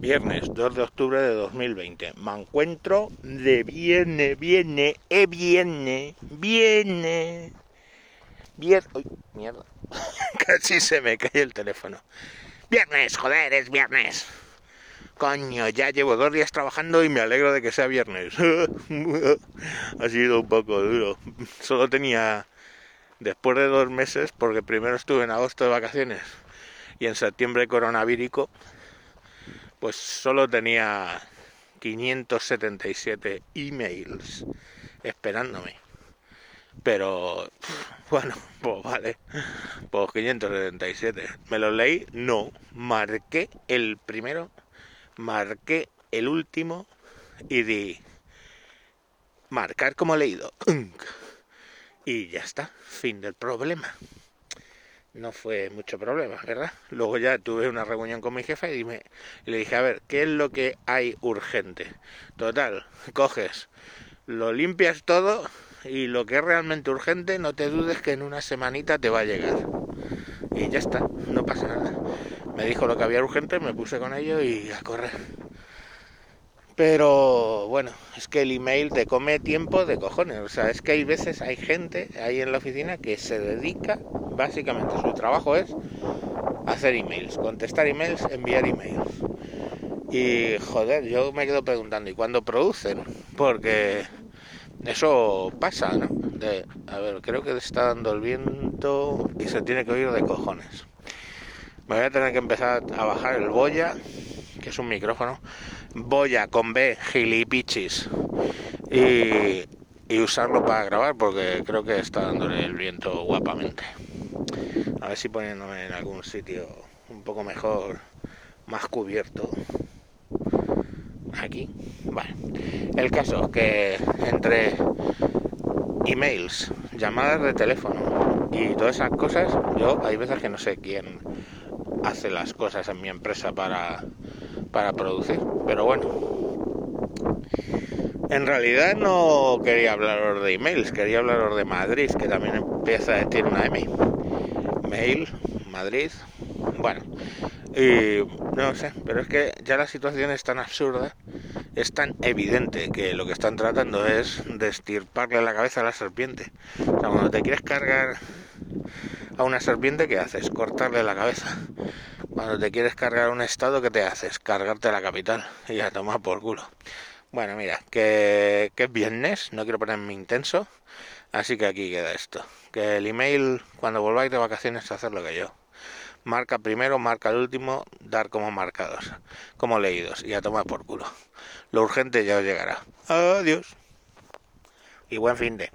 Viernes 2 de octubre de 2020. Me encuentro de viene, viene, e viene, viene. Viernes. Uy, mierda. Casi se me cae el teléfono. Viernes, joder, es viernes. Coño, ya llevo dos días trabajando y me alegro de que sea viernes. ha sido un poco duro. Solo tenía, después de dos meses, porque primero estuve en agosto de vacaciones y en septiembre coronavírico, pues solo tenía 577 emails esperándome. Pero, bueno, pues vale, pues 577. ¿Me los leí? No. Marqué el primero, marqué el último y di marcar como leído. Y ya está, fin del problema no fue mucho problema, ¿verdad? Luego ya tuve una reunión con mi jefe y, me, le dije, a ver, ¿qué es lo que hay urgente? Total, coges, lo limpias todo y lo que es realmente urgente, no te dudes que en una semanita te va a llegar. Y ya está, no pasa nada. Me dijo lo que había urgente, me puse con ello y a correr. Pero bueno, es que el email te come tiempo de cojones. O sea, es que hay veces, hay gente ahí en la oficina que se dedica, básicamente su trabajo es hacer emails, contestar emails, enviar emails. Y joder, yo me quedo preguntando, ¿y cuándo producen? Porque eso pasa, ¿no? A ver, creo que está dando el viento y se tiene que oír de cojones. Me voy a tener que empezar a bajar el boya, que es un micrófono, boya con B, gilipichis, y, usarlo para grabar porque creo que está dándole el viento guapamente. A ver si poniéndome en algún sitio un poco mejor, más cubierto. Aquí, vale. El caso que entre emails, llamadas de teléfono y todas esas cosas, yo hay veces que no sé quién hace las cosas en mi empresa para para producir. Pero bueno, en realidad no quería hablaros de emails, quería hablaros de Madrid, que también empieza a decir una M. Mail, Madrid, bueno, y no sé, pero es que ya la situación es tan absurda, es tan evidente que lo que están tratando es de estirparle la cabeza a la serpiente. O sea, cuando te quieres cargar a una serpiente, ¿qué haces? Cortarle la cabeza. Cuando te quieres cargar un estado, ¿qué te haces? Cargarte la capital y a tomar por culo. Bueno, mira, que, que es viernes, no quiero ponerme intenso, así que aquí queda esto. Que el email, cuando volváis de vacaciones, hacer lo que yo. Marca primero, marca el último, dar como marcados, como leídos, y a tomar por culo. Lo urgente ya os llegará. Adiós. Y buen fin de.